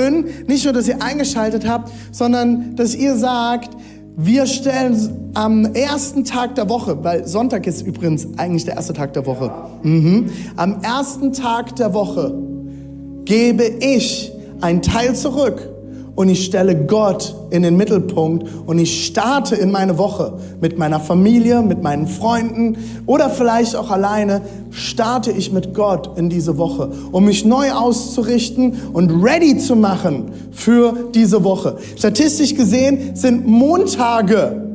schön, nicht nur, dass ihr eingeschaltet habt, sondern dass ihr sagt, wir stellen am ersten Tag der Woche, weil Sonntag ist übrigens eigentlich der erste Tag der Woche, mhm. am ersten Tag der Woche gebe ich einen Teil zurück und ich stelle Gott in den Mittelpunkt und ich starte in meine Woche mit meiner Familie, mit meinen Freunden oder vielleicht auch alleine, starte ich mit Gott in diese Woche, um mich neu auszurichten und ready zu machen für diese Woche. Statistisch gesehen sind Montage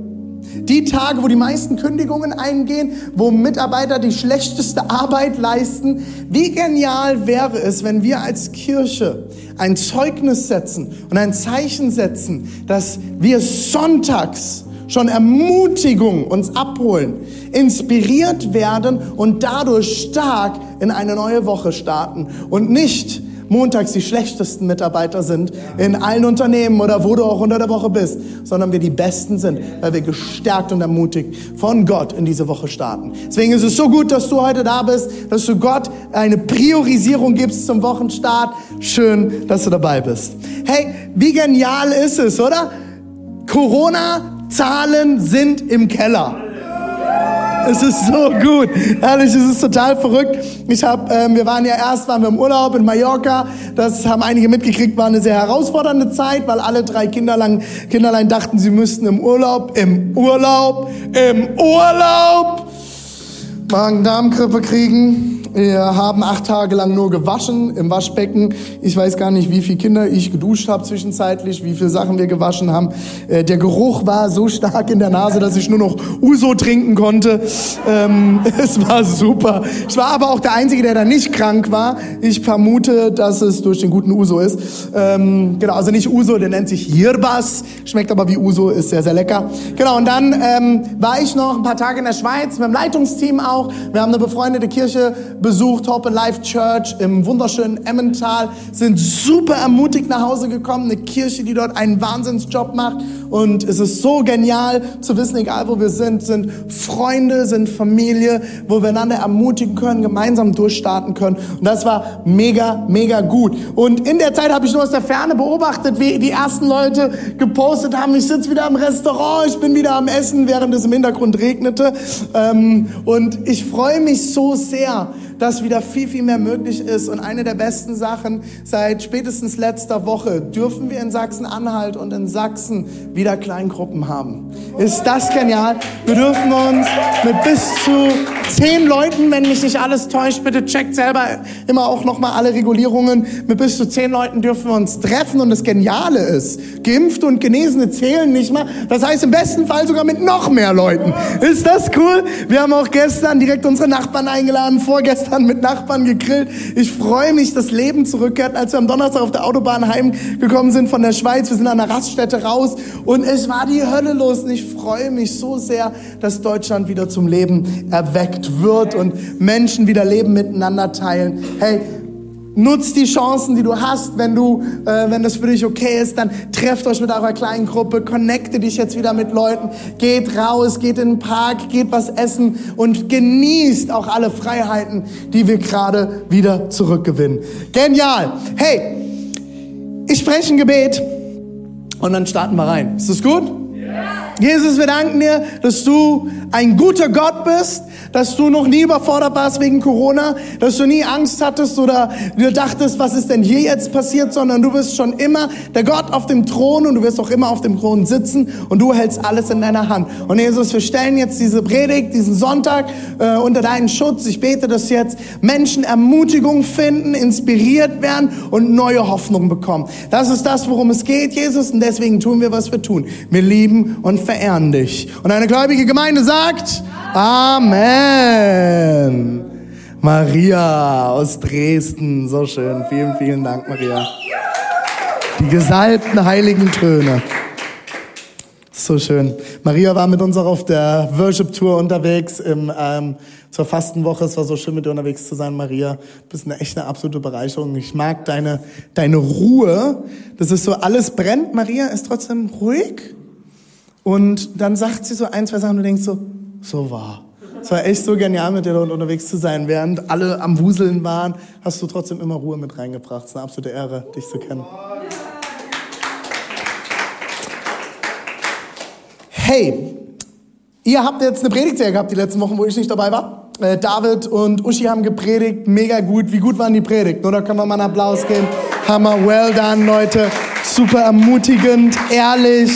die Tage, wo die meisten Kündigungen eingehen, wo Mitarbeiter die schlechteste Arbeit leisten. Wie genial wäre es, wenn wir als Kirche ein Zeugnis setzen und ein Zeichen setzen, dass wir sonntags schon Ermutigung uns abholen, inspiriert werden und dadurch stark in eine neue Woche starten und nicht montags die schlechtesten Mitarbeiter sind in allen Unternehmen oder wo du auch unter der Woche bist, sondern wir die Besten sind, weil wir gestärkt und ermutigt von Gott in diese Woche starten. Deswegen ist es so gut, dass du heute da bist, dass du Gott eine Priorisierung gibst zum Wochenstart. Schön, dass du dabei bist. Hey, wie genial ist es, oder? Corona-Zahlen sind im Keller. Es ist so gut. Ehrlich, es ist total verrückt. Ich hab, ähm, wir waren ja erst waren wir im Urlaub in Mallorca. Das haben einige mitgekriegt, war eine sehr herausfordernde Zeit, weil alle drei Kinderlein, Kinderlein dachten, sie müssten im Urlaub, im Urlaub, im Urlaub Magen-Darm-Grippe kriegen. Wir haben acht Tage lang nur gewaschen im Waschbecken. Ich weiß gar nicht, wie viele Kinder ich geduscht habe zwischenzeitlich, wie viele Sachen wir gewaschen haben. Äh, der Geruch war so stark in der Nase, dass ich nur noch Uso trinken konnte. Ähm, es war super. Ich war aber auch der Einzige, der da nicht krank war. Ich vermute, dass es durch den guten Uso ist. Ähm, genau, also nicht Uso, der nennt sich Hirbas. Schmeckt aber wie Uso, ist sehr, sehr lecker. Genau, und dann ähm, war ich noch ein paar Tage in der Schweiz mit dem Leitungsteam auch. Wir haben eine befreundete Kirche besucht, Hope Life Church im wunderschönen Emmental, sind super ermutigt nach Hause gekommen, eine Kirche, die dort einen Wahnsinnsjob macht. Und es ist so genial zu wissen, egal wo wir sind, sind Freunde, sind Familie, wo wir einander ermutigen können, gemeinsam durchstarten können. Und das war mega, mega gut. Und in der Zeit habe ich nur aus der Ferne beobachtet, wie die ersten Leute gepostet haben, ich sitze wieder im Restaurant, ich bin wieder am Essen, während es im Hintergrund regnete. Ähm, und ich freue mich so sehr, dass wieder viel, viel mehr möglich ist. Und eine der besten Sachen seit spätestens letzter Woche dürfen wir in Sachsen-Anhalt und in Sachsen wieder Kleingruppen haben. Ist das genial? Wir dürfen uns mit bis zu zehn Leuten, wenn mich nicht alles täuscht, bitte checkt selber immer auch nochmal alle Regulierungen. Mit bis zu zehn Leuten dürfen wir uns treffen. Und das Geniale ist, Geimpfte und Genesene zählen nicht mal. Das heißt im besten Fall sogar mit noch mehr Leuten. Ist das cool? Wir haben auch gestern direkt unsere Nachbarn eingeladen, vorgestern gestern mit Nachbarn gegrillt. Ich freue mich, dass Leben zurückkehrt. Als wir am Donnerstag auf der Autobahn heimgekommen sind von der Schweiz, wir sind an der Raststätte raus und es war die Hölle los. Und ich freue mich so sehr, dass Deutschland wieder zum Leben erweckt wird und Menschen wieder Leben miteinander teilen. Hey, Nutz die Chancen, die du hast, wenn du, äh, wenn das für dich okay ist, dann trefft euch mit eurer kleinen Gruppe, connecte dich jetzt wieder mit Leuten, geht raus, geht in den Park, geht was essen und genießt auch alle Freiheiten, die wir gerade wieder zurückgewinnen. Genial. Hey, ich spreche ein Gebet und dann starten wir rein. Ist das gut? Jesus, wir danken dir, dass du ein guter Gott bist, dass du noch nie überfordert warst wegen Corona, dass du nie Angst hattest oder du dachtest, was ist denn hier jetzt passiert, sondern du bist schon immer der Gott auf dem Thron und du wirst auch immer auf dem Thron sitzen und du hältst alles in deiner Hand. Und Jesus, wir stellen jetzt diese Predigt, diesen Sonntag äh, unter deinen Schutz. Ich bete, dass jetzt Menschen Ermutigung finden, inspiriert werden und neue Hoffnung bekommen. Das ist das, worum es geht, Jesus, und deswegen tun wir, was wir tun. Wir lieben und verehren dich. Und eine gläubige Gemeinde sagt Amen. Maria aus Dresden, so schön. Vielen, vielen Dank, Maria. Die gesalbten heiligen Töne. So schön. Maria war mit uns auch auf der Worship-Tour unterwegs im, ähm, zur Fastenwoche. Es war so schön, mit dir unterwegs zu sein, Maria. Du bist eine echt eine absolute Bereicherung. Ich mag deine, deine Ruhe. Das ist so, alles brennt. Maria ist trotzdem ruhig. Und dann sagt sie so ein, zwei Sachen und du denkst so, so wahr. Es war echt so genial, mit dir dort unterwegs zu sein. Während alle am Wuseln waren, hast du trotzdem immer Ruhe mit reingebracht. Es ist eine absolute Ehre, dich zu kennen. Hey, ihr habt jetzt eine Predigtserie gehabt die letzten Wochen, wo ich nicht dabei war. Äh, David und Uschi haben gepredigt, mega gut. Wie gut waren die Predigten, oder? Können wir mal einen Applaus geben? Hammer, well done, Leute. Super ermutigend, ehrlich,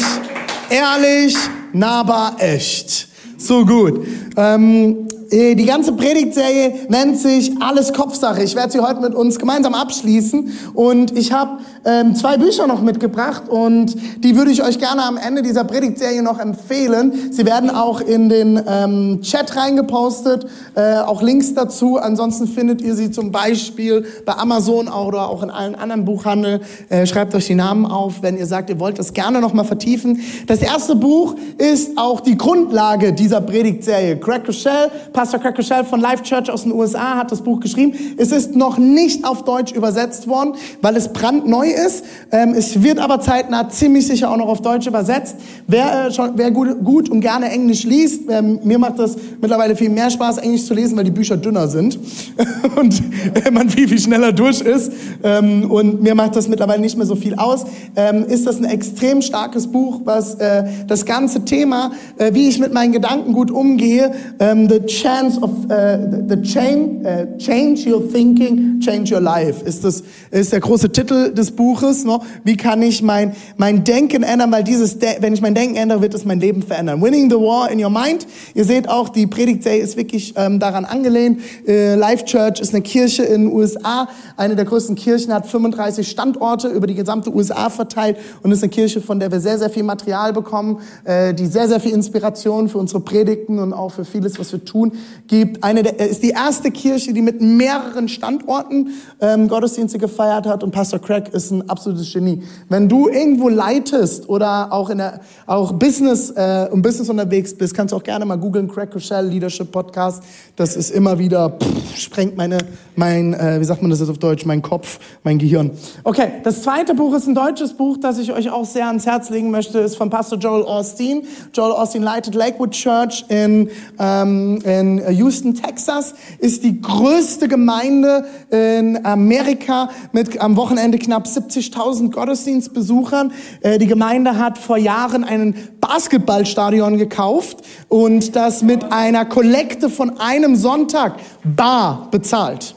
ehrlich, nahbar, echt. So gut. Ähm, äh, die ganze Predigtserie nennt sich Alles Kopfsache. Ich werde sie heute mit uns gemeinsam abschließen und ich habe ähm, zwei Bücher noch mitgebracht und die würde ich euch gerne am Ende dieser Predigtserie noch empfehlen. Sie werden auch in den ähm, Chat reingepostet, äh, auch Links dazu. Ansonsten findet ihr sie zum Beispiel bei Amazon oder auch in allen anderen Buchhandel. Äh, schreibt euch die Namen auf, wenn ihr sagt, ihr wollt das gerne noch mal vertiefen. Das erste Buch ist auch die Grundlage dieser Predigtserie. Craig Rochelle, Pastor Craig Rochelle von Life Church aus den USA hat das Buch geschrieben. Es ist noch nicht auf Deutsch übersetzt worden, weil es brandneu ist. Ähm, es wird aber zeitnah ziemlich sicher auch noch auf Deutsch übersetzt. Wer, äh, schon, wer gut, gut und gerne Englisch liest, ähm, mir macht das mittlerweile viel mehr Spaß, Englisch zu lesen, weil die Bücher dünner sind und man viel, viel schneller durch ist. Ähm, und mir macht das mittlerweile nicht mehr so viel aus. Ähm, ist das ein extrem starkes Buch, was äh, das ganze Thema, äh, wie ich mit meinen Gedanken gut umgehe, ähm, The Chance of uh, the chain, uh, Change Your Thinking, Change Your Life, ist, das, ist der große Titel des Buches. No? Wie kann ich mein, mein Denken ändern? Weil dieses, wenn ich mein Denken ändere, wird es mein Leben verändern. Winning the War in Your Mind. Ihr seht auch, die Predigtserie ist wirklich ähm, daran angelehnt. Äh, Life Church ist eine Kirche in den USA. Eine der größten Kirchen hat 35 Standorte über die gesamte USA verteilt und ist eine Kirche, von der wir sehr, sehr viel Material bekommen, äh, die sehr, sehr viel Inspiration für unsere Predigten und auch für vieles, was wir tun, gibt. Eine der, ist die erste Kirche, die mit mehreren Standorten ähm, Gottesdienste gefeiert hat und Pastor Craig ist ein absolutes Genie. Wenn du irgendwo leitest oder auch in der auch Business äh, im Business unterwegs bist, kannst du auch gerne mal googeln Craig Rochelle Leadership Podcast. Das ist immer wieder pff, sprengt meine mein äh, wie sagt man das jetzt auf Deutsch mein Kopf mein Gehirn. Okay, das zweite Buch ist ein deutsches Buch, das ich euch auch sehr ans Herz legen möchte, ist von Pastor Joel Austin. Joel Austin leitet Lakewood Church in ähm, in Houston, Texas, ist die größte Gemeinde in Amerika mit am Wochenende knapp 70.000 Gottesdienstbesuchern. Äh, die Gemeinde hat vor Jahren einen Basketballstadion gekauft und das mit einer Kollekte von einem Sonntag bar bezahlt.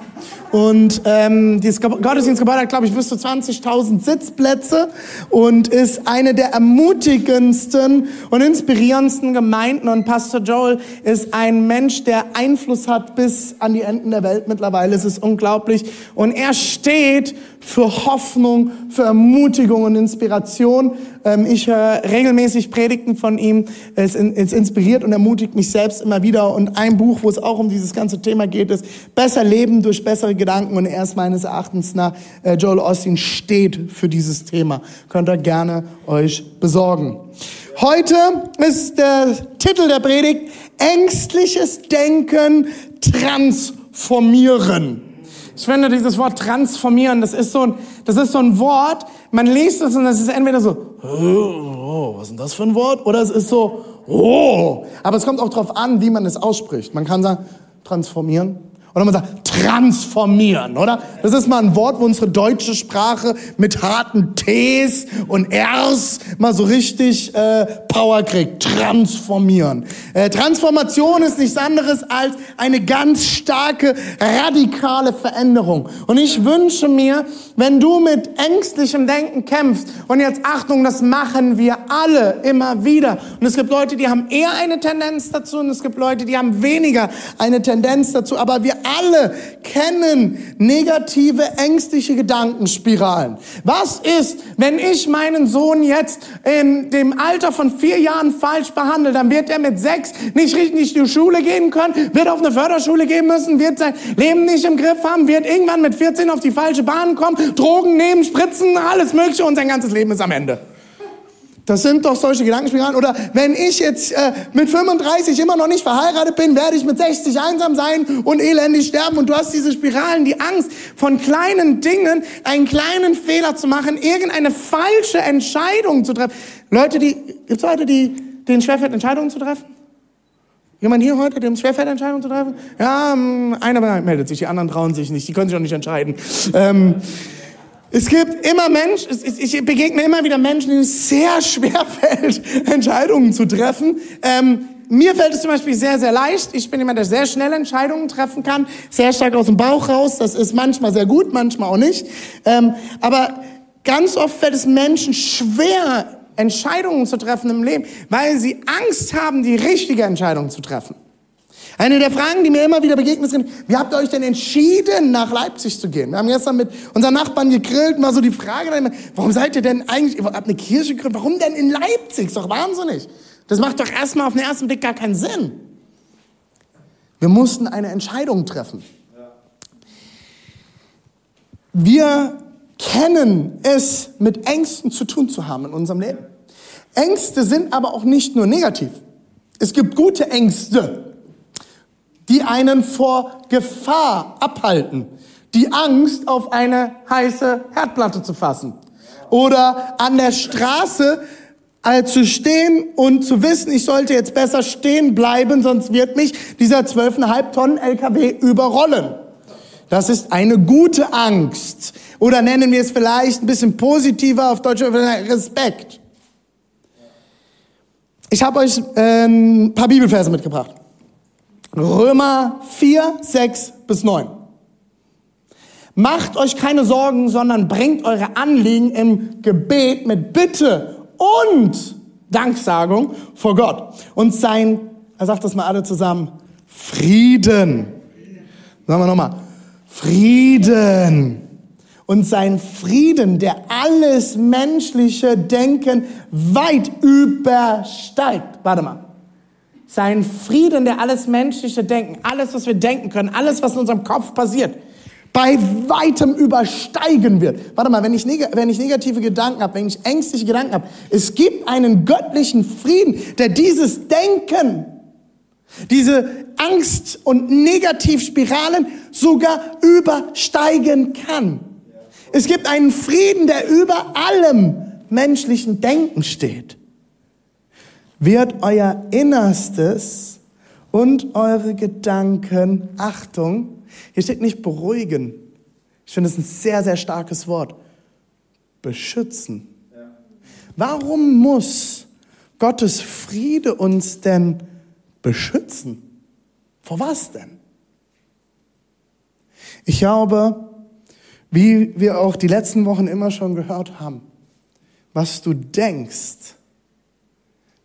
Und ähm, dieses Gottesdienstgebäude hat, glaube ich, bis zu 20.000 Sitzplätze und ist eine der ermutigendsten und inspirierendsten Gemeinden. Und Pastor Joel ist ein Mensch, der Einfluss hat bis an die Enden der Welt mittlerweile. Es ist unglaublich. Und er steht für Hoffnung, für Ermutigung und Inspiration. Ähm, ich höre regelmäßig Predigten von ihm. Es, inspiriert und ermutigt mich selbst immer wieder. Und ein Buch, wo es auch um dieses ganze Thema geht, ist Besser Leben durch bessere Gedanken. Und er ist meines Erachtens nach, äh, Joel Austin steht für dieses Thema. Könnt ihr gerne euch besorgen. Heute ist der Titel der Predigt Ängstliches Denken transformieren. Ich finde dieses Wort transformieren, das ist so ein, das ist so ein Wort, man liest es und es ist entweder so, oh, was ist denn das für ein Wort? Oder es ist so, oh. Aber es kommt auch darauf an, wie man es ausspricht. Man kann sagen, transformieren oder man sagt transformieren, oder? Das ist mal ein Wort, wo unsere deutsche Sprache mit harten Ts und Rs mal so richtig äh, Power kriegt. Transformieren. Äh, Transformation ist nichts anderes als eine ganz starke, radikale Veränderung. Und ich wünsche mir, wenn du mit ängstlichem Denken kämpfst, und jetzt Achtung, das machen wir alle immer wieder. Und es gibt Leute, die haben eher eine Tendenz dazu, und es gibt Leute, die haben weniger eine Tendenz dazu, aber wir alle kennen negative, ängstliche Gedankenspiralen. Was ist, wenn ich meinen Sohn jetzt in dem Alter von vier Jahren falsch behandle? Dann wird er mit sechs nicht richtig in die Schule gehen können, wird auf eine Förderschule gehen müssen, wird sein Leben nicht im Griff haben, wird irgendwann mit 14 auf die falsche Bahn kommen, Drogen nehmen, Spritzen, alles Mögliche und sein ganzes Leben ist am Ende. Das sind doch solche Gedankenspiralen. Oder wenn ich jetzt äh, mit 35 immer noch nicht verheiratet bin, werde ich mit 60 einsam sein und elendig sterben. Und du hast diese Spiralen, die Angst von kleinen Dingen, einen kleinen Fehler zu machen, irgendeine falsche Entscheidung zu treffen. Leute, die, gibt's Leute, die denen schwerfällt, Entscheidungen zu treffen? Jemand hier heute, dem schwerfällt, Entscheidungen zu treffen? Ja, ähm, einer meldet sich, die anderen trauen sich nicht, die können sich auch nicht entscheiden. Ähm, es gibt immer Menschen, ich begegne immer wieder Menschen, denen es sehr schwer fällt, Entscheidungen zu treffen. Ähm, mir fällt es zum Beispiel sehr, sehr leicht. Ich bin jemand, der sehr schnell Entscheidungen treffen kann, sehr stark aus dem Bauch raus. Das ist manchmal sehr gut, manchmal auch nicht. Ähm, aber ganz oft fällt es Menschen schwer, Entscheidungen zu treffen im Leben, weil sie Angst haben, die richtige Entscheidung zu treffen. Eine der Fragen, die mir immer wieder begegnet sind, wie habt ihr euch denn entschieden, nach Leipzig zu gehen? Wir haben gestern mit unseren Nachbarn gegrillt, mal so die Frage, warum seid ihr denn eigentlich, ihr habt eine Kirche gegründet, warum denn in Leipzig? Ist doch wahnsinnig. Das macht doch erstmal auf den ersten Blick gar keinen Sinn. Wir mussten eine Entscheidung treffen. Wir kennen es, mit Ängsten zu tun zu haben in unserem Leben. Ängste sind aber auch nicht nur negativ. Es gibt gute Ängste die einen vor Gefahr abhalten. Die Angst, auf eine heiße Herdplatte zu fassen. Oder an der Straße äh, zu stehen und zu wissen, ich sollte jetzt besser stehen bleiben, sonst wird mich dieser 12,5 Tonnen LKW überrollen. Das ist eine gute Angst. Oder nennen wir es vielleicht ein bisschen positiver auf Deutsch, Respekt. Ich habe euch ein paar Bibelverse mitgebracht. Römer 4, 6 bis 9. Macht euch keine Sorgen, sondern bringt eure Anliegen im Gebet mit Bitte und Danksagung vor Gott. Und sein, er sagt das mal alle zusammen, Frieden. Sagen wir nochmal, Frieden. Und sein Frieden, der alles menschliche Denken weit übersteigt. Warte mal. Sein Frieden, der alles menschliche Denken, alles, was wir denken können, alles, was in unserem Kopf passiert, bei weitem übersteigen wird. Warte mal, wenn ich, wenn ich negative Gedanken habe, wenn ich ängstliche Gedanken habe, es gibt einen göttlichen Frieden, der dieses Denken, diese Angst- und Negativspiralen sogar übersteigen kann. Es gibt einen Frieden, der über allem menschlichen Denken steht wird euer Innerstes und eure Gedanken, Achtung, hier steht nicht beruhigen. Ich finde es ein sehr, sehr starkes Wort. Beschützen. Warum muss Gottes Friede uns denn beschützen? Vor was denn? Ich glaube, wie wir auch die letzten Wochen immer schon gehört haben, was du denkst,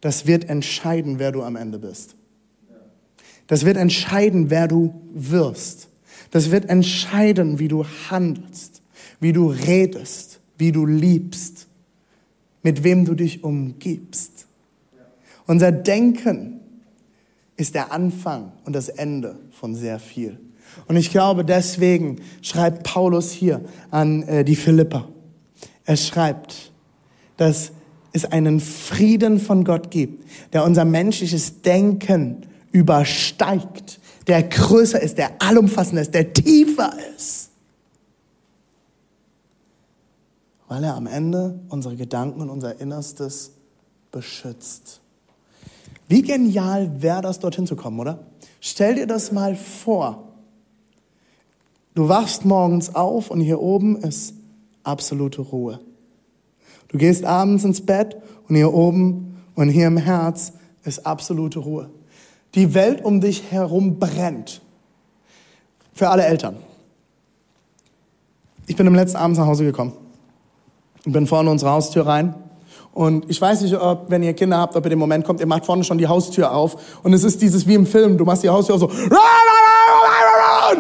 das wird entscheiden, wer du am Ende bist. Das wird entscheiden, wer du wirst. Das wird entscheiden, wie du handelst, wie du redest, wie du liebst, mit wem du dich umgibst. Unser Denken ist der Anfang und das Ende von sehr viel. Und ich glaube, deswegen schreibt Paulus hier an äh, die Philipper. Er schreibt, dass es einen Frieden von Gott gibt, der unser menschliches Denken übersteigt, der größer ist, der allumfassender ist, der tiefer ist. Weil er am Ende unsere Gedanken und unser Innerstes beschützt. Wie genial wäre das, dorthin zu kommen, oder? Stell dir das mal vor. Du wachst morgens auf und hier oben ist absolute Ruhe. Du gehst abends ins Bett und hier oben und hier im Herz ist absolute Ruhe. Die Welt um dich herum brennt. Für alle Eltern. Ich bin am letzten Abend nach Hause gekommen. Ich bin vorne unsere Haustür rein. Und ich weiß nicht, ob, wenn ihr Kinder habt, ob ihr den Moment kommt, ihr macht vorne schon die Haustür auf. Und es ist dieses wie im Film, du machst die Haustür auf so,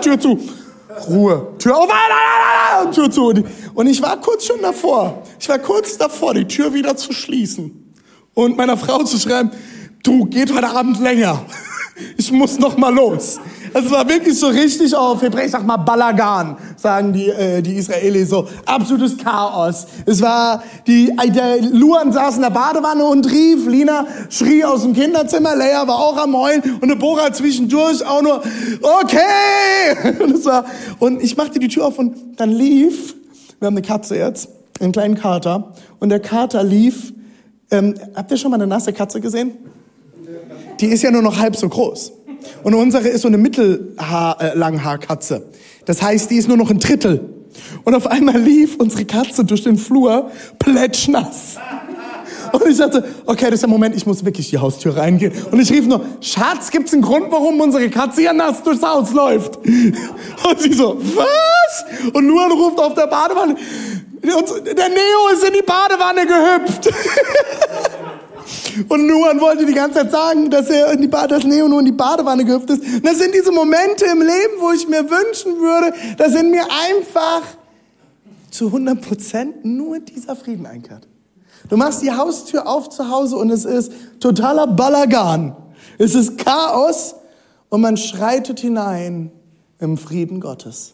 Tür zu. Ruhe. Tür auf, Tür zu. Und ich war kurz schon davor. Ich war kurz davor, die Tür wieder zu schließen. Und meiner Frau zu schreiben, du, geht heute Abend länger. Ich muss noch mal los. Es war wirklich so richtig auf Hebräisch, sag mal Balagan, sagen die, äh, die Israelis so. Absolutes Chaos. Es war, die, äh, der Luan saß in der Badewanne und rief, Lina schrie aus dem Kinderzimmer, Leia war auch am Heulen und Deborah zwischendurch auch nur, okay! Und, es war, und ich machte die Tür auf und dann lief, wir haben eine Katze jetzt, einen kleinen Kater, und der Kater lief, ähm, habt ihr schon mal eine nasse Katze gesehen? Die ist ja nur noch halb so groß. Und unsere ist so eine Mittellanghaarkatze. Äh, das heißt, die ist nur noch ein Drittel. Und auf einmal lief unsere Katze durch den Flur plätschnass. Und ich dachte, okay, das ist der Moment, ich muss wirklich die Haustür reingehen. Und ich rief nur, Schatz, gibt's einen Grund, warum unsere Katze hier nass durchs Haus läuft? Und sie so, was? Und Luan ruft auf der Badewanne, der Neo ist in die Badewanne gehüpft. Und Nuan wollte die ganze Zeit sagen, dass er in die ba dass Neo nur in die Badewanne gehüpft ist. Und das sind diese Momente im Leben, wo ich mir wünschen würde, dass in mir einfach zu 100 Prozent nur dieser Frieden einkehrt. Du machst die Haustür auf zu Hause und es ist totaler Balagan. Es ist Chaos und man schreitet hinein im Frieden Gottes.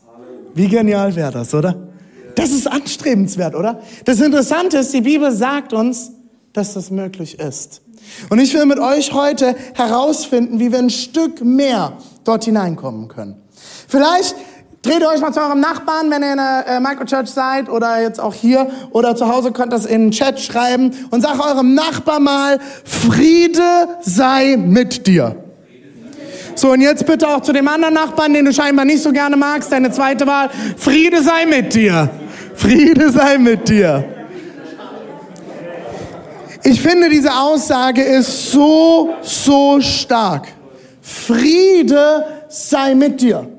Wie genial wäre das, oder? Das ist anstrebenswert, oder? Das Interessante ist, die Bibel sagt uns, dass das möglich ist. Und ich will mit euch heute herausfinden, wie wir ein Stück mehr dort hineinkommen können. Vielleicht dreht ihr euch mal zu eurem Nachbarn, wenn ihr in der äh, Microchurch seid oder jetzt auch hier oder zu Hause könnt das in den Chat schreiben und sag eurem Nachbar mal, Friede sei mit dir. So, und jetzt bitte auch zu dem anderen Nachbarn, den du scheinbar nicht so gerne magst, deine zweite Wahl, Friede sei mit dir. Friede sei mit dir. Ich finde, diese Aussage ist so, so stark. Friede sei mit dir.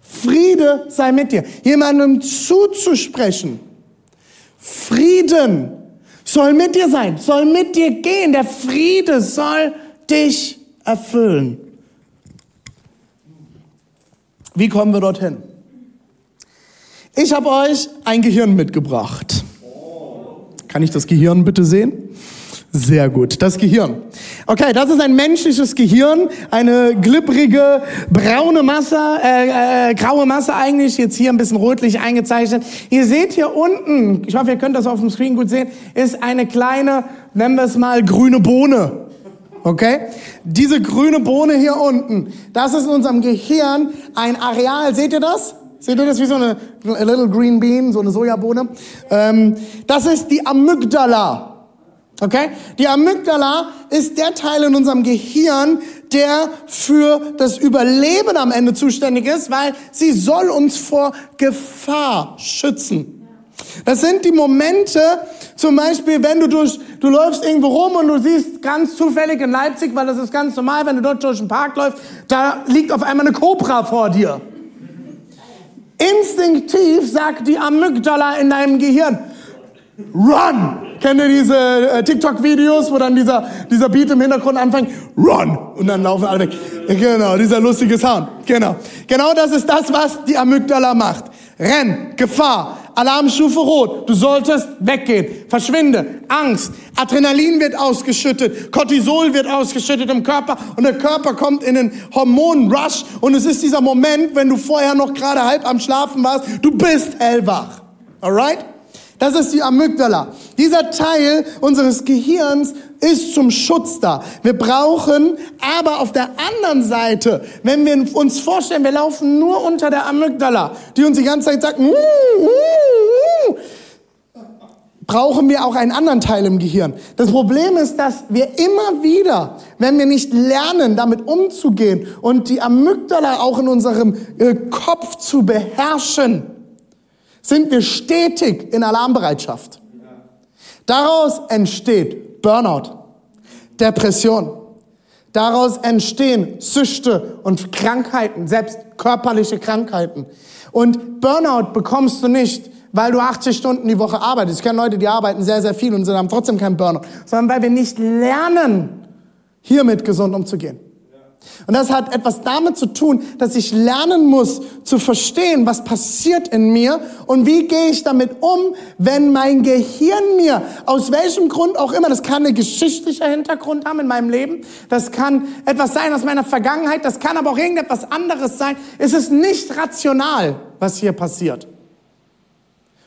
Friede sei mit dir. Jemandem zuzusprechen. Frieden soll mit dir sein, soll mit dir gehen. Der Friede soll dich erfüllen. Wie kommen wir dorthin? Ich habe euch ein Gehirn mitgebracht. Kann ich das Gehirn bitte sehen? Sehr gut, das Gehirn. Okay, das ist ein menschliches Gehirn, eine glibbrige, braune Masse, äh, äh, graue Masse eigentlich, jetzt hier ein bisschen rötlich eingezeichnet. Ihr seht hier unten, ich hoffe, ihr könnt das auf dem Screen gut sehen, ist eine kleine, nennen wir es mal, grüne Bohne. Okay? Diese grüne Bohne hier unten, das ist in unserem Gehirn ein Areal, seht ihr das? Seht ihr das wie so eine little green bean, so eine Sojabohne? Ähm, das ist die Amygdala. Okay? Die Amygdala ist der Teil in unserem Gehirn, der für das Überleben am Ende zuständig ist, weil sie soll uns vor Gefahr schützen. Das sind die Momente, zum Beispiel, wenn du durch, du läufst irgendwo rum und du siehst ganz zufällig in Leipzig, weil das ist ganz normal, wenn du dort durch den Park läufst, da liegt auf einmal eine Cobra vor dir. Instinktiv sagt die Amygdala in deinem Gehirn, run! Kennt ihr diese äh, TikTok-Videos, wo dann dieser, dieser Beat im Hintergrund anfängt? Run! Und dann laufen alle weg. Genau, dieser lustige Sound. Genau. Genau das ist das, was die Amygdala macht. Renn, Gefahr, Alarmstufe rot, du solltest weggehen, verschwinde, Angst, Adrenalin wird ausgeschüttet, Cortisol wird ausgeschüttet im Körper. Und der Körper kommt in einen Hormonrush. Und es ist dieser Moment, wenn du vorher noch gerade halb am Schlafen warst, du bist hellwach. Alright? Das ist die Amygdala. Dieser Teil unseres Gehirns ist zum Schutz da. Wir brauchen aber auf der anderen Seite, wenn wir uns vorstellen, wir laufen nur unter der Amygdala, die uns die ganze Zeit sagt, uh, uh, uh, brauchen wir auch einen anderen Teil im Gehirn. Das Problem ist, dass wir immer wieder, wenn wir nicht lernen, damit umzugehen und die Amygdala auch in unserem äh, Kopf zu beherrschen, sind wir stetig in Alarmbereitschaft. Daraus entsteht Burnout, Depression. Daraus entstehen Süchte und Krankheiten, selbst körperliche Krankheiten. Und Burnout bekommst du nicht, weil du 80 Stunden die Woche arbeitest. Ich kenne Leute, die arbeiten sehr, sehr viel und haben trotzdem keinen Burnout, sondern weil wir nicht lernen, hiermit gesund umzugehen. Und das hat etwas damit zu tun, dass ich lernen muss zu verstehen, was passiert in mir und wie gehe ich damit um, wenn mein Gehirn mir, aus welchem Grund auch immer, das kann ein geschichtlicher Hintergrund haben in meinem Leben, das kann etwas sein aus meiner Vergangenheit, das kann aber auch irgendetwas anderes sein. Es ist nicht rational, was hier passiert.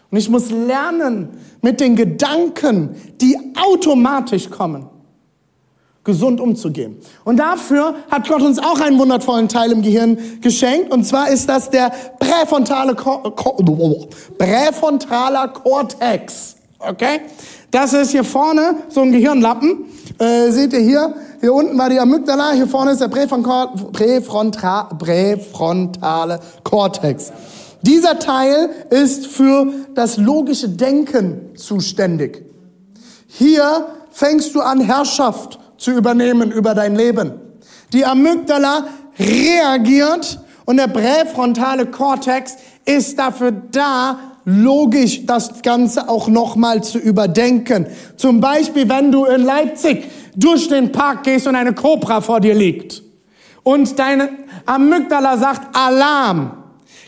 Und ich muss lernen, mit den Gedanken, die automatisch kommen, gesund umzugehen. Und dafür hat Gott uns auch einen wundervollen Teil im Gehirn geschenkt. Und zwar ist das der präfrontale präfrontaler Cortex. Okay? Das ist hier vorne so ein Gehirnlappen. Äh, seht ihr hier? Hier unten war die Amygdala, hier vorne ist der präfronta präfrontale Cortex. Dieser Teil ist für das logische Denken zuständig. Hier fängst du an, Herrschaft zu übernehmen über dein Leben. Die Amygdala reagiert und der präfrontale Kortex ist dafür da, logisch das Ganze auch nochmal zu überdenken. Zum Beispiel, wenn du in Leipzig durch den Park gehst und eine Cobra vor dir liegt und deine Amygdala sagt Alarm,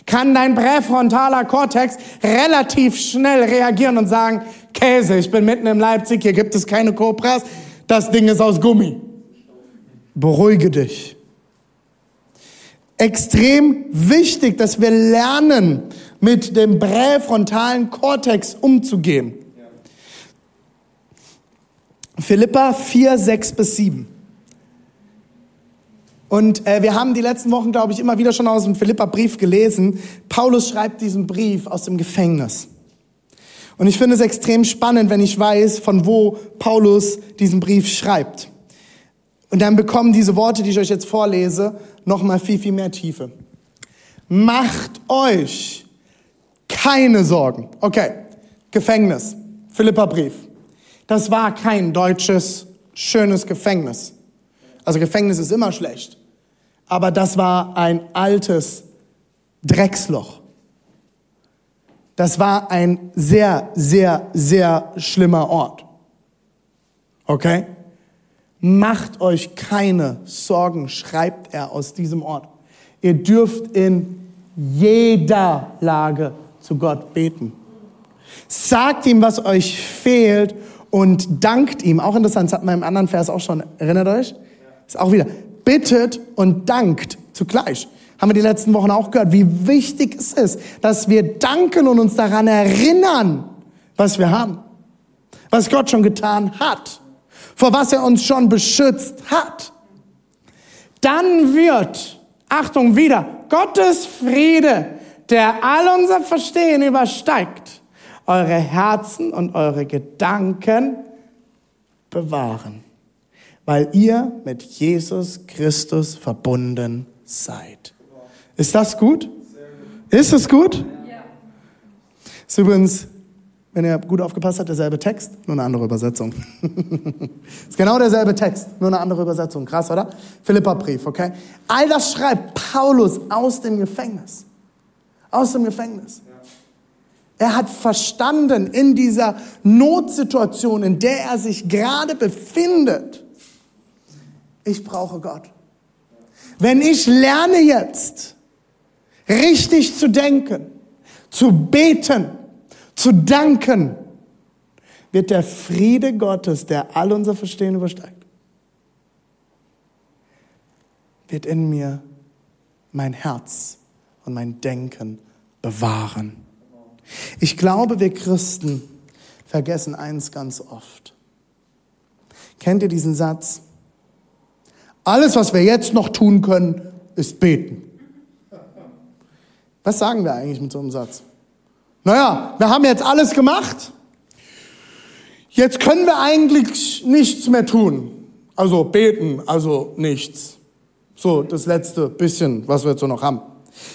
kann dein präfrontaler Kortex relativ schnell reagieren und sagen, Käse, ich bin mitten in Leipzig, hier gibt es keine Cobras, das Ding ist aus Gummi. Beruhige dich. Extrem wichtig, dass wir lernen, mit dem präfrontalen Kortex umzugehen. Philippa 4, 6 bis 7. Und äh, wir haben die letzten Wochen, glaube ich, immer wieder schon aus dem Philippa-Brief gelesen. Paulus schreibt diesen Brief aus dem Gefängnis. Und ich finde es extrem spannend, wenn ich weiß, von wo Paulus diesen Brief schreibt. Und dann bekommen diese Worte, die ich euch jetzt vorlese, nochmal viel, viel mehr Tiefe. Macht euch keine Sorgen. Okay, Gefängnis, Philippa-Brief. Das war kein deutsches, schönes Gefängnis. Also Gefängnis ist immer schlecht. Aber das war ein altes Drecksloch. Das war ein sehr, sehr, sehr schlimmer Ort. Okay? Macht euch keine Sorgen, schreibt er aus diesem Ort. Ihr dürft in jeder Lage zu Gott beten. Sagt ihm, was euch fehlt und dankt ihm. Auch interessant, das hat man im anderen Vers auch schon. Erinnert euch? Ist auch wieder. Bittet und dankt zugleich haben wir die letzten Wochen auch gehört, wie wichtig es ist, dass wir danken und uns daran erinnern, was wir haben, was Gott schon getan hat, vor was er uns schon beschützt hat. Dann wird, Achtung wieder, Gottes Friede, der all unser Verstehen übersteigt, eure Herzen und eure Gedanken bewahren, weil ihr mit Jesus Christus verbunden seid. Ist das gut? Ist es gut? Ist übrigens, wenn ihr gut aufgepasst habt, derselbe Text, nur eine andere Übersetzung. ist genau derselbe Text, nur eine andere Übersetzung. Krass, oder? Philippa-Brief, okay? All das schreibt Paulus aus dem Gefängnis. Aus dem Gefängnis. Er hat verstanden in dieser Notsituation, in der er sich gerade befindet, ich brauche Gott. Wenn ich lerne jetzt, richtig zu denken, zu beten, zu danken, wird der Friede Gottes, der all unser Verstehen übersteigt, wird in mir mein Herz und mein Denken bewahren. Ich glaube, wir Christen vergessen eins ganz oft. Kennt ihr diesen Satz? Alles, was wir jetzt noch tun können, ist beten. Was sagen wir eigentlich mit so einem Satz? Naja, wir haben jetzt alles gemacht. Jetzt können wir eigentlich nichts mehr tun. Also beten, also nichts. So, das letzte bisschen, was wir jetzt so noch haben.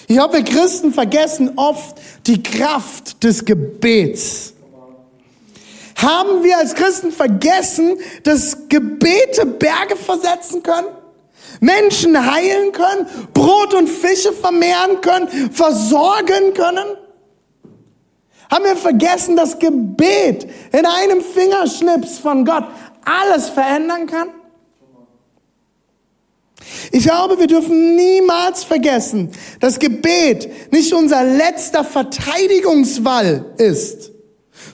Ich glaube, wir Christen vergessen oft die Kraft des Gebets. Haben wir als Christen vergessen, dass Gebete Berge versetzen können? Menschen heilen können, Brot und Fische vermehren können, versorgen können? Haben wir vergessen, dass Gebet in einem Fingerschnips von Gott alles verändern kann? Ich glaube, wir dürfen niemals vergessen, dass Gebet nicht unser letzter Verteidigungswall ist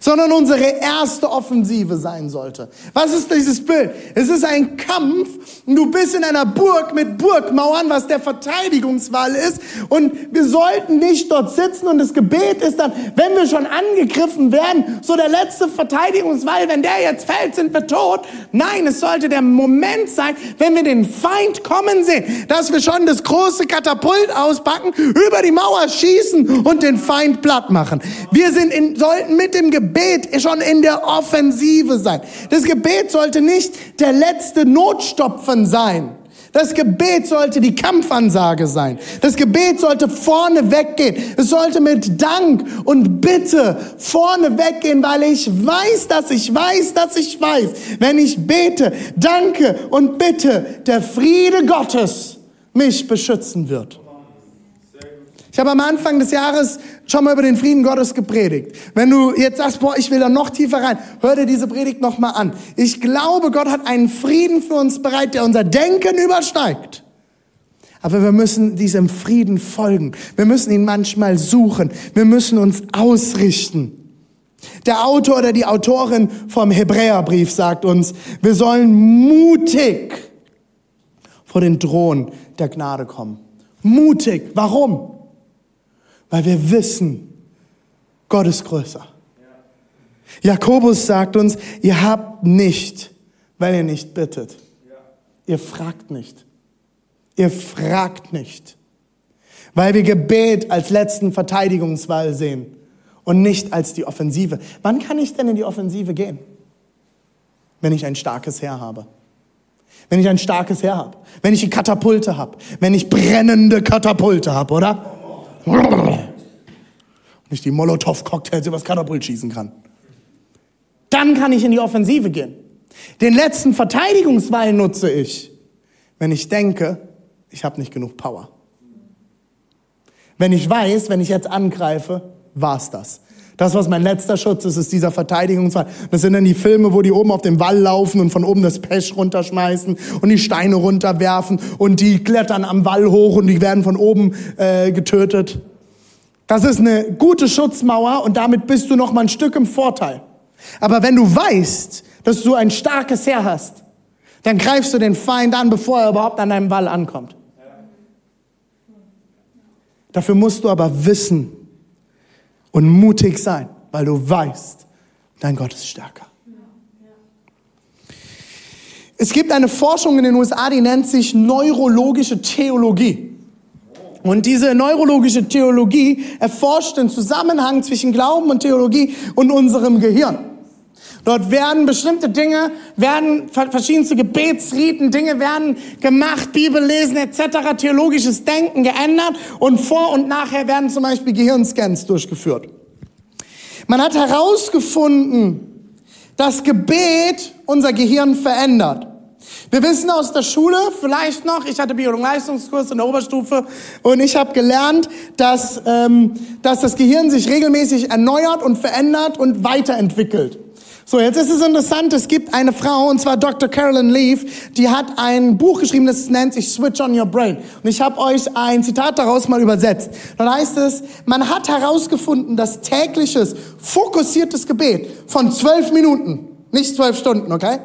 sondern unsere erste Offensive sein sollte. Was ist dieses Bild? Es ist ein Kampf und du bist in einer Burg mit Burgmauern, was der Verteidigungswall ist und wir sollten nicht dort sitzen und das Gebet ist dann, wenn wir schon angegriffen werden, so der letzte Verteidigungswall, wenn der jetzt fällt, sind wir tot. Nein, es sollte der Moment sein, wenn wir den Feind kommen sehen, dass wir schon das große Katapult auspacken, über die Mauer schießen und den Feind platt machen. Wir sind in, sollten mit dem Gebet Gebet schon in der Offensive sein. Das Gebet sollte nicht der letzte Notstopfen sein. Das Gebet sollte die Kampfansage sein. Das Gebet sollte vorne weggehen. Es sollte mit Dank und Bitte vorne weggehen, weil ich weiß, dass ich weiß, dass ich weiß, wenn ich bete, danke und bitte, der Friede Gottes mich beschützen wird. Ich habe am Anfang des Jahres schon mal über den Frieden Gottes gepredigt. Wenn du jetzt sagst, boah, ich will da noch tiefer rein, hör dir diese Predigt noch mal an. Ich glaube, Gott hat einen Frieden für uns bereit, der unser Denken übersteigt. Aber wir müssen diesem Frieden folgen. Wir müssen ihn manchmal suchen. Wir müssen uns ausrichten. Der Autor oder die Autorin vom Hebräerbrief sagt uns, wir sollen mutig vor den Thron der Gnade kommen. Mutig. Warum? Weil wir wissen, Gott ist größer. Jakobus sagt uns, ihr habt nicht, weil ihr nicht bittet. Ihr fragt nicht. Ihr fragt nicht. Weil wir Gebet als letzten Verteidigungswall sehen und nicht als die Offensive. Wann kann ich denn in die Offensive gehen? Wenn ich ein starkes Heer habe. Wenn ich ein starkes Heer habe. Wenn ich die Katapulte habe. Wenn ich brennende Katapulte habe, oder? Nicht die Molotow-Cocktails übers Katapult schießen kann. Dann kann ich in die Offensive gehen. Den letzten Verteidigungswall nutze ich, wenn ich denke, ich habe nicht genug Power. Wenn ich weiß, wenn ich jetzt angreife, war's das. Das, was mein letzter Schutz ist, ist dieser Verteidigungswall. Das sind dann die Filme, wo die oben auf dem Wall laufen und von oben das Pech runterschmeißen und die Steine runterwerfen und die klettern am Wall hoch und die werden von oben äh, getötet. Das ist eine gute Schutzmauer und damit bist du noch mal ein Stück im Vorteil. Aber wenn du weißt, dass du ein starkes Heer hast, dann greifst du den Feind an, bevor er überhaupt an deinem Wall ankommt. Dafür musst du aber wissen und mutig sein, weil du weißt, dein Gott ist stärker. Es gibt eine Forschung in den USA, die nennt sich neurologische Theologie. Und diese neurologische Theologie erforscht den Zusammenhang zwischen Glauben und Theologie und unserem Gehirn. Dort werden bestimmte Dinge, werden verschiedenste Gebetsriten, Dinge werden gemacht, Bibel lesen etc., theologisches Denken geändert und vor und nachher werden zum Beispiel Gehirnscans durchgeführt. Man hat herausgefunden, dass Gebet unser Gehirn verändert. Wir wissen aus der Schule, vielleicht noch, ich hatte Biologie-Leistungskurs in der Oberstufe und ich habe gelernt, dass, ähm, dass das Gehirn sich regelmäßig erneuert und verändert und weiterentwickelt. So, jetzt ist es interessant, es gibt eine Frau, und zwar Dr. Carolyn Leaf, die hat ein Buch geschrieben, das nennt sich Switch on Your Brain. Und ich habe euch ein Zitat daraus mal übersetzt. Dann heißt es, man hat herausgefunden, dass tägliches, fokussiertes Gebet von zwölf Minuten, nicht zwölf Stunden, okay?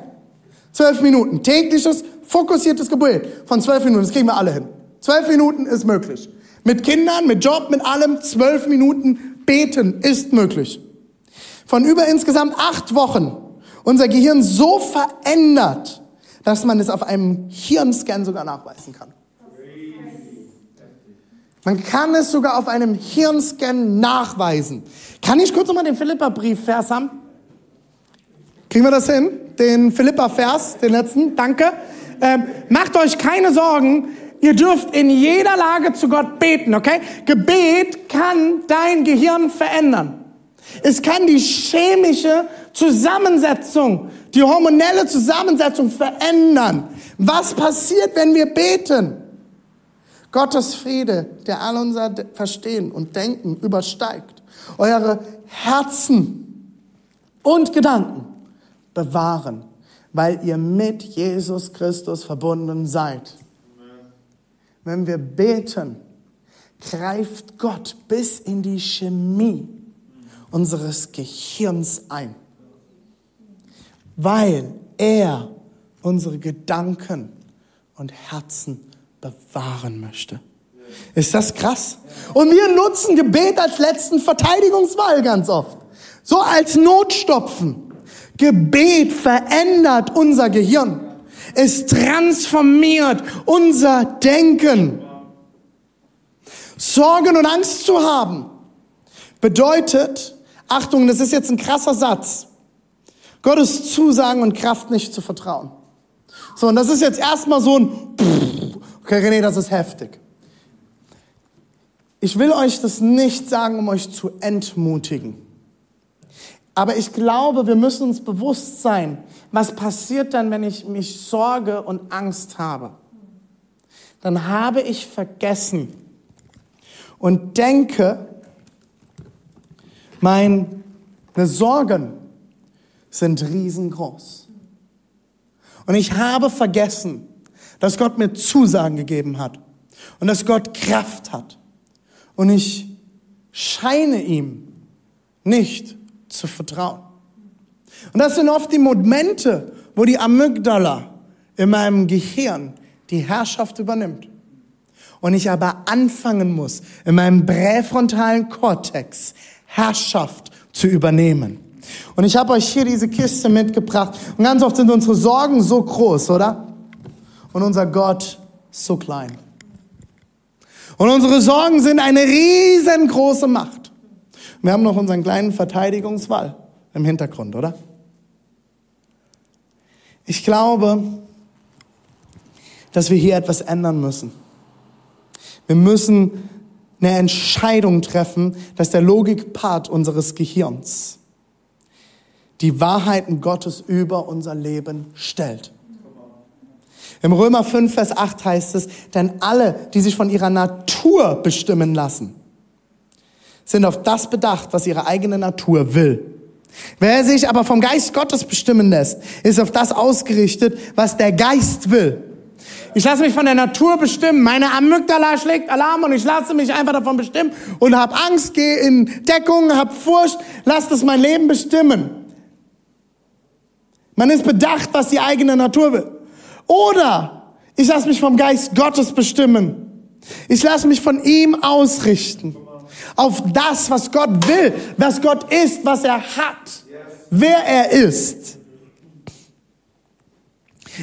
Zwölf Minuten. Tägliches, fokussiertes Gebet von zwölf Minuten. Das kriegen wir alle hin. Zwölf Minuten ist möglich. Mit Kindern, mit Job, mit allem. Zwölf Minuten beten ist möglich. Von über insgesamt acht Wochen unser Gehirn so verändert, dass man es auf einem Hirnscan sogar nachweisen kann. Man kann es sogar auf einem Hirnscan nachweisen. Kann ich kurz nochmal den Philippa-Brief-Vers haben? Kriegen wir das hin? Den Philippa-Vers, den letzten. Danke. Ähm, macht euch keine Sorgen. Ihr dürft in jeder Lage zu Gott beten, okay? Gebet kann dein Gehirn verändern. Es kann die chemische Zusammensetzung, die hormonelle Zusammensetzung verändern. Was passiert, wenn wir beten? Gottes Friede, der all unser Verstehen und Denken übersteigt, eure Herzen und Gedanken bewahren, weil ihr mit Jesus Christus verbunden seid. wenn wir beten, greift Gott bis in die Chemie unseres Gehirns ein, weil er unsere Gedanken und Herzen bewahren möchte. Ist das krass? Und wir nutzen Gebet als letzten Verteidigungswahl ganz oft. So als Notstopfen. Gebet verändert unser Gehirn. Es transformiert unser Denken. Sorgen und Angst zu haben bedeutet, Achtung, das ist jetzt ein krasser Satz, Gottes Zusagen und Kraft nicht zu vertrauen. So, und das ist jetzt erstmal so ein, okay, René, das ist heftig. Ich will euch das nicht sagen, um euch zu entmutigen. Aber ich glaube, wir müssen uns bewusst sein, was passiert dann, wenn ich mich Sorge und Angst habe. Dann habe ich vergessen und denke, meine Sorgen sind riesengroß. Und ich habe vergessen, dass Gott mir Zusagen gegeben hat und dass Gott Kraft hat. Und ich scheine ihm nicht zu vertrauen. Und das sind oft die Momente, wo die Amygdala in meinem Gehirn die Herrschaft übernimmt. Und ich aber anfangen muss, in meinem präfrontalen Kortex Herrschaft zu übernehmen. Und ich habe euch hier diese Kiste mitgebracht. Und ganz oft sind unsere Sorgen so groß, oder? Und unser Gott so klein. Und unsere Sorgen sind eine riesengroße Macht. Wir haben noch unseren kleinen Verteidigungswall im Hintergrund, oder? Ich glaube, dass wir hier etwas ändern müssen. Wir müssen eine Entscheidung treffen, dass der Logikpart unseres Gehirns die Wahrheiten Gottes über unser Leben stellt. Im Römer 5, Vers 8 heißt es, denn alle, die sich von ihrer Natur bestimmen lassen, sind auf das bedacht, was ihre eigene Natur will. Wer sich aber vom Geist Gottes bestimmen lässt, ist auf das ausgerichtet, was der Geist will. Ich lasse mich von der Natur bestimmen. Meine Amygdala schlägt Alarm und ich lasse mich einfach davon bestimmen und habe Angst, gehe in Deckung, habe Furcht, lasse das mein Leben bestimmen. Man ist bedacht, was die eigene Natur will. Oder ich lasse mich vom Geist Gottes bestimmen. Ich lasse mich von ihm ausrichten. Auf das, was Gott will, was Gott ist, was er hat, wer er ist.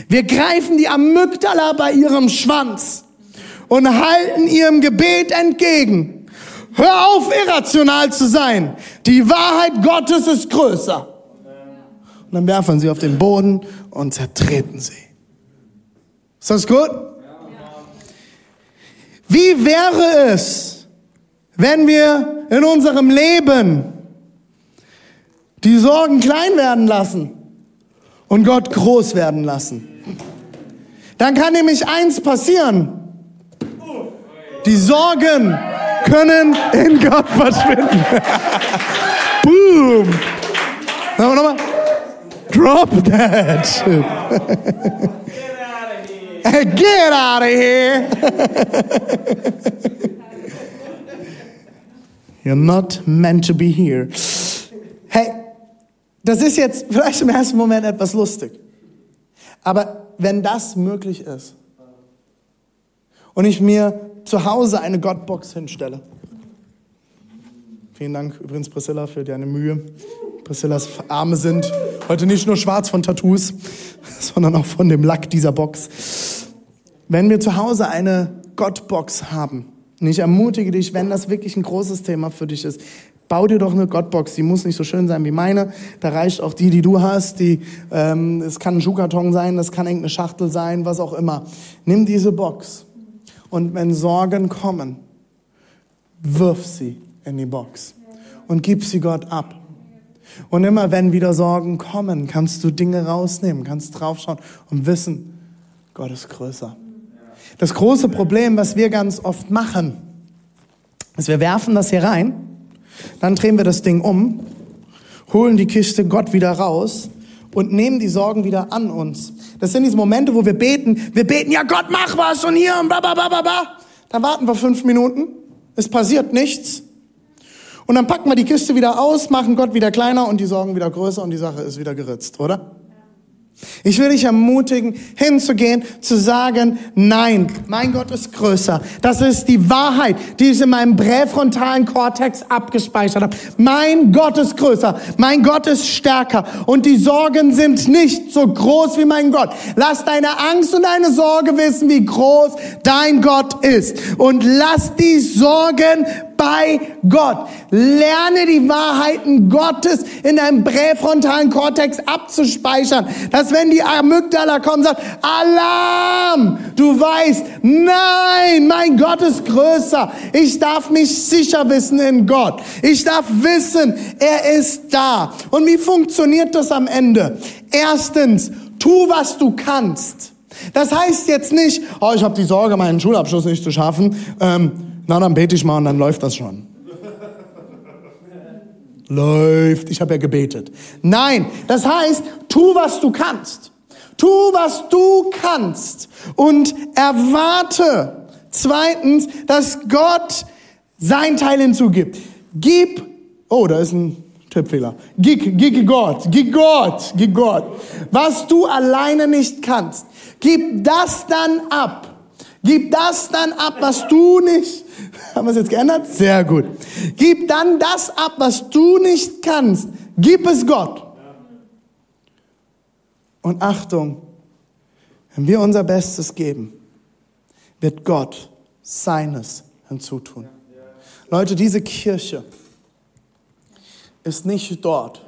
Wir greifen die Amygdala bei ihrem Schwanz und halten ihrem Gebet entgegen. Hör auf, irrational zu sein. Die Wahrheit Gottes ist größer. Und dann werfen sie auf den Boden und zertreten sie. Ist das gut? Wie wäre es, wenn wir in unserem Leben die Sorgen klein werden lassen? Und Gott groß werden lassen. Dann kann nämlich eins passieren. Die Sorgen können in Gott verschwinden. Boom. Wir nochmal. Drop that shit. Get out of here. You're not meant to be here. Das ist jetzt vielleicht im ersten Moment etwas lustig. Aber wenn das möglich ist und ich mir zu Hause eine Gottbox hinstelle, vielen Dank übrigens Priscilla für deine Mühe. Priscillas Arme sind heute nicht nur schwarz von Tattoos, sondern auch von dem Lack dieser Box. Wenn wir zu Hause eine Gottbox haben, und ich ermutige dich, wenn das wirklich ein großes Thema für dich ist, Bau dir doch eine Gottbox, die muss nicht so schön sein wie meine. Da reicht auch die, die du hast. Die, ähm, es kann ein Schuhkarton sein, das kann irgendeine Schachtel sein, was auch immer. Nimm diese Box und wenn Sorgen kommen, wirf sie in die Box und gib sie Gott ab. Und immer wenn wieder Sorgen kommen, kannst du Dinge rausnehmen, kannst draufschauen und wissen, Gott ist größer. Das große Problem, was wir ganz oft machen, ist, wir werfen das hier rein dann drehen wir das Ding um, holen die Kiste Gott wieder raus und nehmen die Sorgen wieder an uns. Das sind diese Momente, wo wir beten. Wir beten, ja Gott, mach was und hier und bla bla bla bla bla. Dann warten wir fünf Minuten, es passiert nichts. Und dann packen wir die Kiste wieder aus, machen Gott wieder kleiner und die Sorgen wieder größer und die Sache ist wieder geritzt, oder? Ich will dich ermutigen, hinzugehen, zu sagen, nein, mein Gott ist größer. Das ist die Wahrheit, die ich in meinem präfrontalen Kortex abgespeichert habe. Mein Gott ist größer, mein Gott ist stärker und die Sorgen sind nicht so groß wie mein Gott. Lass deine Angst und deine Sorge wissen, wie groß dein Gott ist und lass die Sorgen bei Gott. Lerne die Wahrheiten Gottes in deinem präfrontalen Kortex abzuspeichern, dass wenn die Amygdala kommt, sagt, Alarm! Du weißt, nein, mein Gott ist größer. Ich darf mich sicher wissen in Gott. Ich darf wissen, er ist da. Und wie funktioniert das am Ende? Erstens, tu, was du kannst. Das heißt jetzt nicht, oh, ich habe die Sorge, meinen Schulabschluss nicht zu schaffen. Ähm, na, dann bete ich mal und dann läuft das schon. läuft, ich habe ja gebetet. Nein, das heißt, tu, was du kannst. Tu, was du kannst und erwarte zweitens, dass Gott sein Teil hinzugibt. Gib, oh, da ist ein Tippfehler. Gib, gib Gott, gib Gott, gib Gott. Was du alleine nicht kannst, gib das dann ab. Gib das dann ab, was du nicht. Haben wir es jetzt geändert? Sehr gut. Gib dann das ab, was du nicht kannst. Gib es Gott. Und Achtung, wenn wir unser Bestes geben, wird Gott seines hinzutun. Leute, diese Kirche ist nicht dort,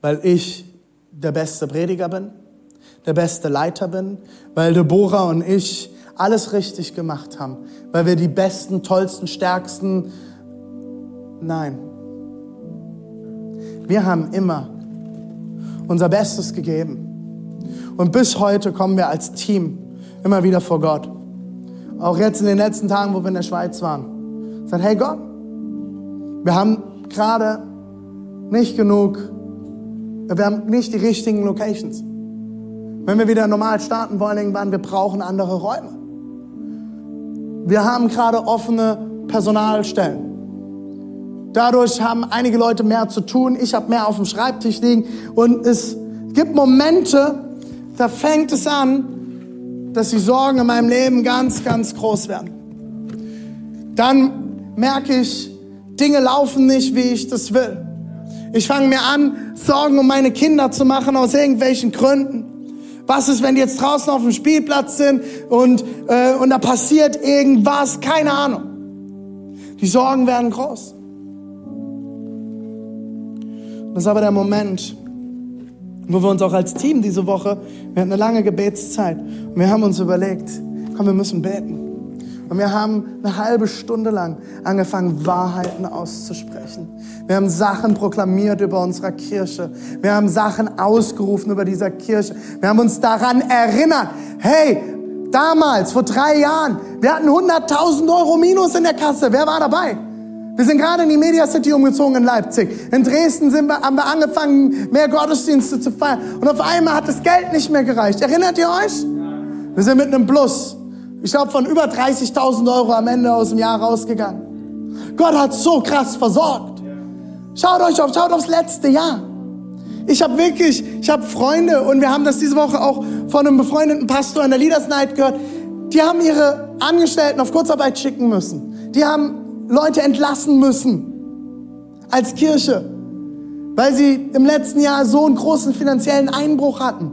weil ich der beste Prediger bin, der beste Leiter bin, weil Deborah und ich alles richtig gemacht haben, weil wir die besten, tollsten, stärksten. Nein. Wir haben immer unser Bestes gegeben. Und bis heute kommen wir als Team immer wieder vor Gott. Auch jetzt in den letzten Tagen, wo wir in der Schweiz waren. Sagt, hey Gott, wir haben gerade nicht genug, wir haben nicht die richtigen Locations. Wenn wir wieder normal starten wollen, irgendwann, wir brauchen andere Räume. Wir haben gerade offene Personalstellen. Dadurch haben einige Leute mehr zu tun. Ich habe mehr auf dem Schreibtisch liegen. Und es gibt Momente, da fängt es an, dass die Sorgen in meinem Leben ganz, ganz groß werden. Dann merke ich, Dinge laufen nicht, wie ich das will. Ich fange mir an, Sorgen um meine Kinder zu machen aus irgendwelchen Gründen. Was ist, wenn die jetzt draußen auf dem Spielplatz sind und, äh, und da passiert irgendwas? Keine Ahnung. Die Sorgen werden groß. Das ist aber der Moment, wo wir uns auch als Team diese Woche, wir hatten eine lange Gebetszeit und wir haben uns überlegt, komm, wir müssen beten. Und wir haben eine halbe Stunde lang angefangen, Wahrheiten auszusprechen. Wir haben Sachen proklamiert über unserer Kirche. Wir haben Sachen ausgerufen über dieser Kirche. Wir haben uns daran erinnert, hey, damals, vor drei Jahren, wir hatten 100.000 Euro Minus in der Kasse. Wer war dabei? Wir sind gerade in die Media City umgezogen in Leipzig. In Dresden sind wir, haben wir angefangen, mehr Gottesdienste zu feiern. Und auf einmal hat das Geld nicht mehr gereicht. Erinnert ihr euch? Wir sind mit einem Plus ich glaube, von über 30.000 Euro am Ende aus dem Jahr rausgegangen. Gott hat so krass versorgt. Schaut euch auf, schaut aufs letzte Jahr. Ich habe wirklich, ich habe Freunde und wir haben das diese Woche auch von einem befreundeten Pastor in der Leaders Night gehört. Die haben ihre Angestellten auf Kurzarbeit schicken müssen. Die haben Leute entlassen müssen als Kirche, weil sie im letzten Jahr so einen großen finanziellen Einbruch hatten.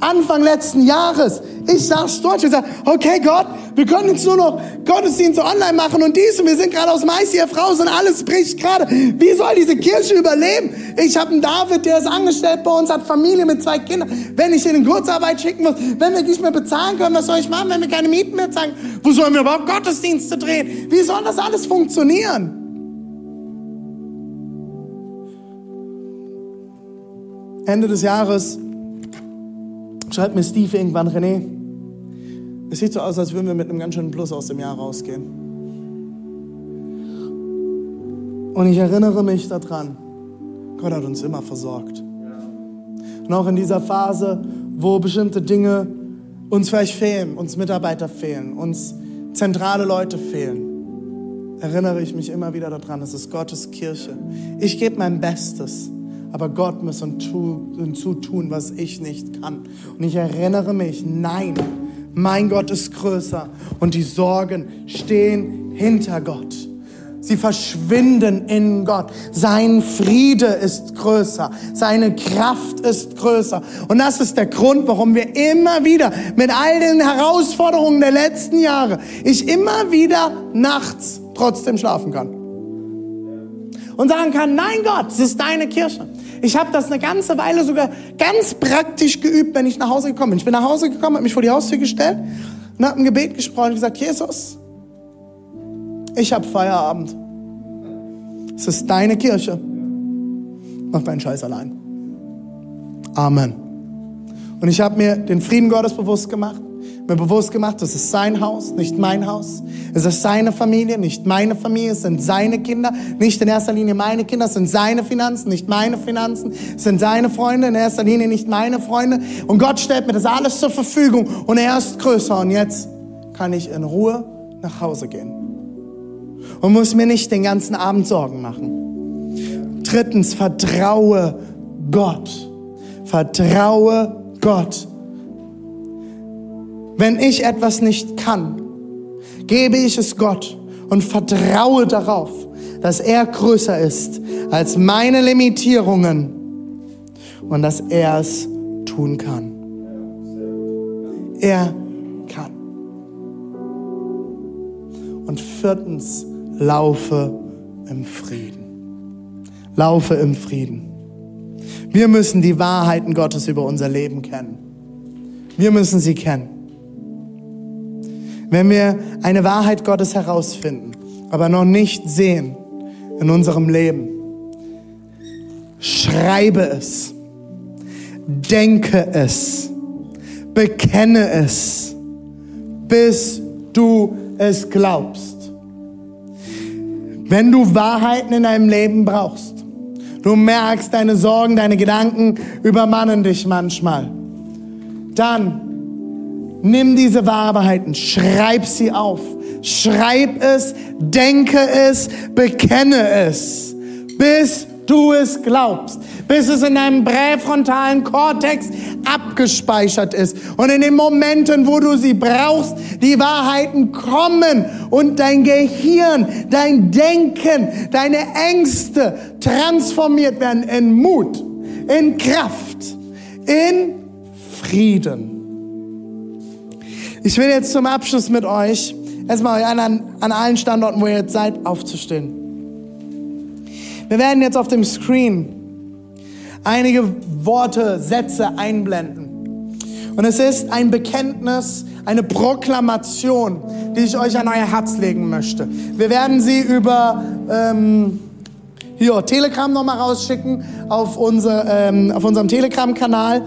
Anfang letzten Jahres. Ich saß dort und gesagt, okay Gott, wir können jetzt nur noch Gottesdienste online machen und dies und wir sind gerade aus dem ICF raus und alles bricht gerade. Wie soll diese Kirche überleben? Ich habe einen David, der ist angestellt bei uns, hat Familie mit zwei Kindern. Wenn ich ihn in Kurzarbeit schicken muss, wenn wir nicht mehr bezahlen können, was soll ich machen, wenn wir keine Mieten mehr zahlen? Wo sollen wir überhaupt Gottesdienste drehen? Wie soll das alles funktionieren? Ende des Jahres schreibt mir Steve irgendwann, René, es sieht so aus, als würden wir mit einem ganz schönen Plus aus dem Jahr rausgehen. Und ich erinnere mich daran, Gott hat uns immer versorgt. Und auch in dieser Phase, wo bestimmte Dinge uns vielleicht fehlen, uns Mitarbeiter fehlen, uns zentrale Leute fehlen, erinnere ich mich immer wieder daran, es ist Gottes Kirche. Ich gebe mein Bestes, aber Gott muss hinzutun, was ich nicht kann. Und ich erinnere mich, nein, mein Gott ist größer und die Sorgen stehen hinter Gott. Sie verschwinden in Gott. Sein Friede ist größer. Seine Kraft ist größer. Und das ist der Grund, warum wir immer wieder mit all den Herausforderungen der letzten Jahre, ich immer wieder nachts trotzdem schlafen kann. Und sagen kann, nein Gott, es ist deine Kirche. Ich habe das eine ganze Weile sogar ganz praktisch geübt, wenn ich nach Hause gekommen bin. Ich bin nach Hause gekommen, habe mich vor die Haustür gestellt und habe ein Gebet gesprochen und gesagt, Jesus, ich habe Feierabend. Es ist deine Kirche. Mach deinen Scheiß allein. Amen. Und ich habe mir den Frieden Gottes bewusst gemacht mir bewusst gemacht, es ist sein Haus, nicht mein Haus. Es ist seine Familie, nicht meine Familie. Es sind seine Kinder, nicht in erster Linie meine Kinder. Es sind seine Finanzen, nicht meine Finanzen. Es sind seine Freunde, in erster Linie nicht meine Freunde. Und Gott stellt mir das alles zur Verfügung und er ist größer. Und jetzt kann ich in Ruhe nach Hause gehen. Und muss mir nicht den ganzen Abend Sorgen machen. Drittens, vertraue Gott. Vertraue Gott. Wenn ich etwas nicht kann, gebe ich es Gott und vertraue darauf, dass er größer ist als meine Limitierungen und dass er es tun kann. Er kann. Und viertens, laufe im Frieden. Laufe im Frieden. Wir müssen die Wahrheiten Gottes über unser Leben kennen. Wir müssen sie kennen. Wenn wir eine Wahrheit Gottes herausfinden, aber noch nicht sehen in unserem Leben, schreibe es, denke es, bekenne es, bis du es glaubst. Wenn du Wahrheiten in deinem Leben brauchst, du merkst, deine Sorgen, deine Gedanken übermannen dich manchmal, dann Nimm diese Wahrheiten, schreib sie auf. Schreib es, denke es, bekenne es, bis du es glaubst, bis es in deinem präfrontalen Kortex abgespeichert ist. Und in den Momenten, wo du sie brauchst, die Wahrheiten kommen und dein Gehirn, dein Denken, deine Ängste transformiert werden in Mut, in Kraft, in Frieden. Ich will jetzt zum Abschluss mit euch erstmal an, an allen Standorten, wo ihr jetzt seid, aufzustehen. Wir werden jetzt auf dem Screen einige Worte, Sätze einblenden. Und es ist ein Bekenntnis, eine Proklamation, die ich euch an euer Herz legen möchte. Wir werden sie über ähm, hier, Telegram nochmal rausschicken auf, unser, ähm, auf unserem Telegram-Kanal.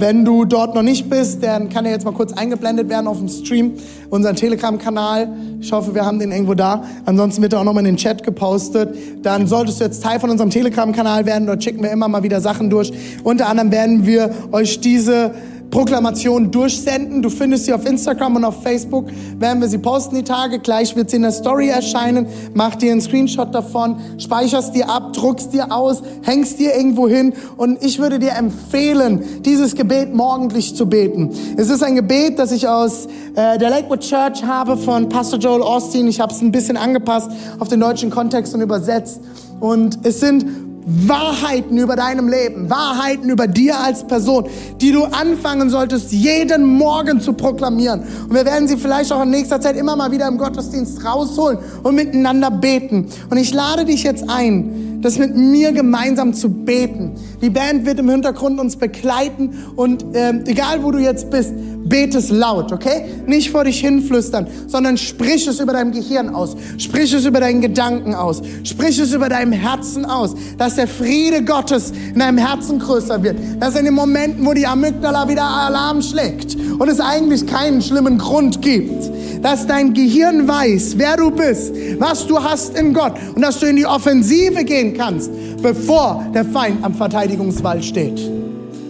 Wenn du dort noch nicht bist, dann kann er jetzt mal kurz eingeblendet werden auf dem Stream, unseren Telegram-Kanal. Ich hoffe, wir haben den irgendwo da. Ansonsten wird er auch nochmal in den Chat gepostet. Dann solltest du jetzt Teil von unserem Telegram-Kanal werden. Dort schicken wir immer mal wieder Sachen durch. Unter anderem werden wir euch diese Proklamation durchsenden. Du findest sie auf Instagram und auf Facebook. Werden wir sie posten die Tage. Gleich wird sie in der Story erscheinen. Mach dir einen Screenshot davon, speicherst dir ab, druckst dir aus, hängst dir irgendwo hin. Und ich würde dir empfehlen, dieses Gebet morgendlich zu beten. Es ist ein Gebet, das ich aus äh, der Lakewood Church habe von Pastor Joel Austin. Ich habe es ein bisschen angepasst auf den deutschen Kontext und übersetzt. Und es sind Wahrheiten über deinem Leben, Wahrheiten über dir als Person, die du anfangen solltest, jeden Morgen zu proklamieren. Und wir werden sie vielleicht auch in nächster Zeit immer mal wieder im Gottesdienst rausholen und miteinander beten. Und ich lade dich jetzt ein, das mit mir gemeinsam zu beten. Die Band wird im Hintergrund uns begleiten und ähm, egal wo du jetzt bist, bete es laut, okay? Nicht vor dich hinflüstern, sondern sprich es über deinem Gehirn aus, sprich es über deinen Gedanken aus, sprich es über deinem Herzen aus, dass der Friede Gottes in deinem Herzen größer wird, dass in den Momenten, wo die Amygdala wieder Alarm schlägt und es eigentlich keinen schlimmen Grund gibt, dass dein Gehirn weiß, wer du bist, was du hast in Gott und dass du in die Offensive gehen kannst, bevor der Feind am Verteidigungswall steht.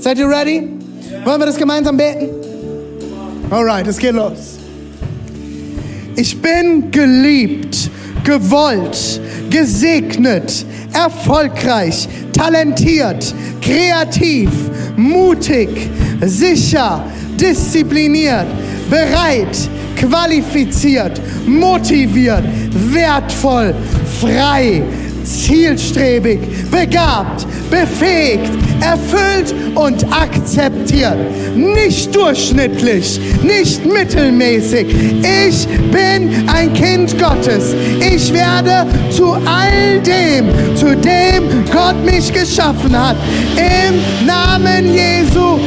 Seid ihr ready? Wollen wir das gemeinsam beten? Alright, es geht los. Ich bin geliebt, gewollt, gesegnet, erfolgreich, talentiert, kreativ, mutig, sicher, diszipliniert, bereit, qualifiziert, motiviert, wertvoll, frei, zielstrebig, begabt, befähigt, erfüllt und akzeptiert. Nicht durchschnittlich, nicht mittelmäßig. Ich bin ein Kind Gottes. Ich werde zu all dem, zu dem Gott mich geschaffen hat. Im Namen Jesu